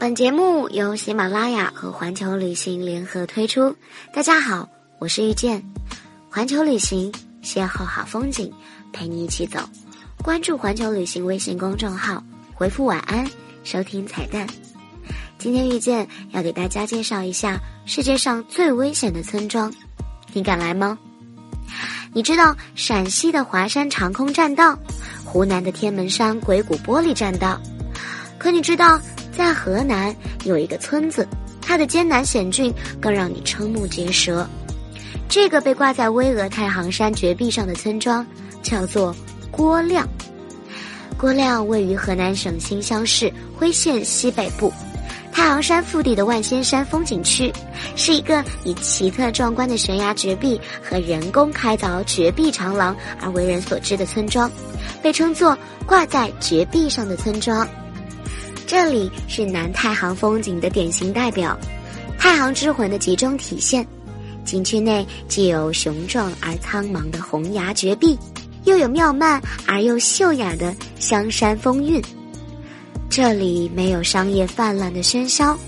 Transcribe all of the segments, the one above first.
本节目由喜马拉雅和环球旅行联合推出。大家好，我是遇见，环球旅行邂逅好风景，陪你一起走。关注环球旅行微信公众号，回复晚安，收听彩蛋。今天遇见要给大家介绍一下世界上最危险的村庄，你敢来吗？你知道陕西的华山长空栈道，湖南的天门山鬼谷玻璃栈道，可你知道？在河南有一个村子，它的艰难险峻更让你瞠目结舌。这个被挂在巍峨太行山绝壁上的村庄叫做郭亮。郭亮位于河南省新乡市辉县西北部，太行山腹地的万仙山风景区，是一个以奇特壮观的悬崖绝壁和人工开凿绝壁长廊而为人所知的村庄，被称作挂在绝壁上的村庄。这里是南太行风景的典型代表，太行之魂的集中体现。景区内既有雄壮而苍茫的红崖绝壁，又有妙曼而又秀雅的香山风韵。这里没有商业泛滥的喧嚣，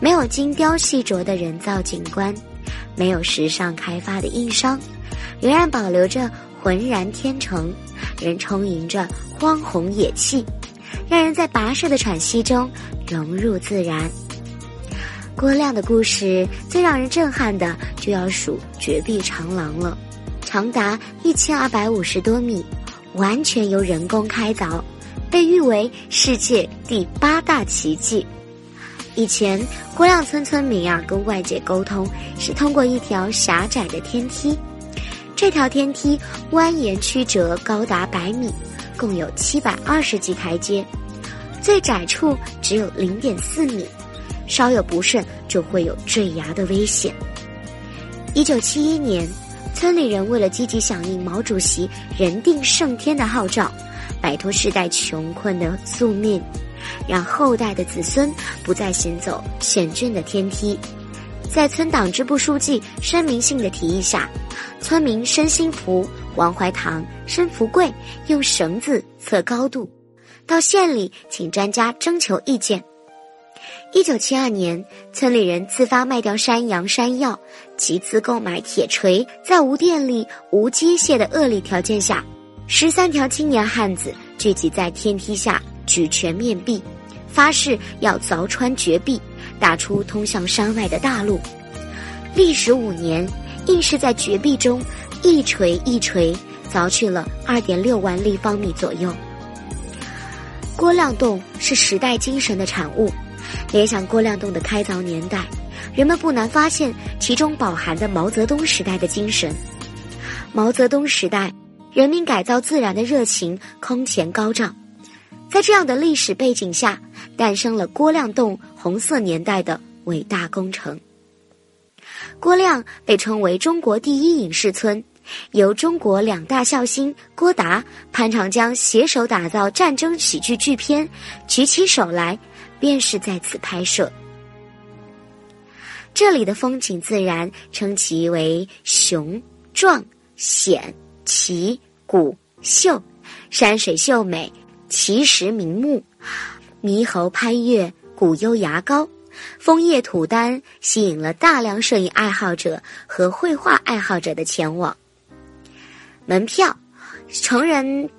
没有精雕细琢的人造景观，没有时尚开发的硬伤，仍然保留着浑然天成，仍充盈着荒红野气。让人在跋涉的喘息中融入自然。郭亮的故事最让人震撼的，就要数绝壁长廊了，长达一千二百五十多米，完全由人工开凿，被誉为世界第八大奇迹。以前郭亮村村民啊，跟外界沟通是通过一条狭窄的天梯，这条天梯蜿蜒曲折，高达百米。共有七百二十级台阶，最窄处只有零点四米，稍有不慎就会有坠崖的危险。一九七一年，村里人为了积极响应毛主席“人定胜天”的号召，摆脱世代穷困的宿命，让后代的子孙不再行走险峻的天梯。在村党支部书记申明信的提议下，村民申新福。王怀堂、申福贵用绳子测高度，到县里请专家征求意见。一九七二年，村里人自发卖掉山羊、山药，集资购买铁锤，在无电力、无机械的恶劣条件下，十三条青年汉子聚集在天梯下，举拳面壁，发誓要凿穿绝壁，打出通向山外的大路。历时五年，硬是在绝壁中。一锤一锤凿去了二点六万立方米左右。郭亮洞是时代精神的产物，联想郭亮洞的开凿年代，人们不难发现其中饱含的毛泽东时代的精神。毛泽东时代，人民改造自然的热情空前高涨，在这样的历史背景下，诞生了郭亮洞红色年代的伟大工程。郭亮被称为中国第一影视村，由中国两大笑星郭达、潘长江携手打造战争喜剧巨片，举起手来便是在此拍摄。这里的风景自然称其为雄壮、险、奇、古、秀，山水秀美，奇石名木，猕猴攀越，古幽崖高。枫叶吐丹吸引了大量摄影爱好者和绘画爱好者的前往。门票，成人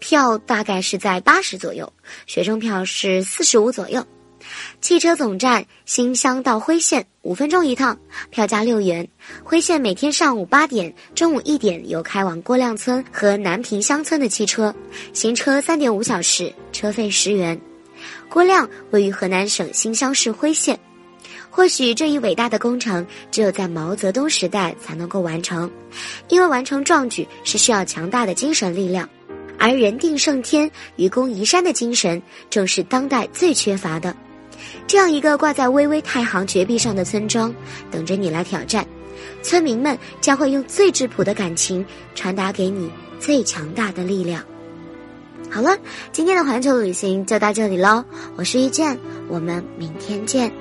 票大概是在八十左右，学生票是四十五左右。汽车总站新乡到辉县五分钟一趟，票价六元。辉县每天上午八点、中午一点有开往郭亮村和南坪乡村的汽车，行车三点五小时，车费十元。郭亮位于河南省新乡市辉县，或许这一伟大的工程只有在毛泽东时代才能够完成，因为完成壮举是需要强大的精神力量，而人定胜天、愚公移山的精神正是当代最缺乏的。这样一个挂在巍巍太行绝壁上的村庄，等着你来挑战，村民们将会用最质朴的感情传达给你最强大的力量。好了，今天的环球旅行就到这里喽。我是遇见，我们明天见。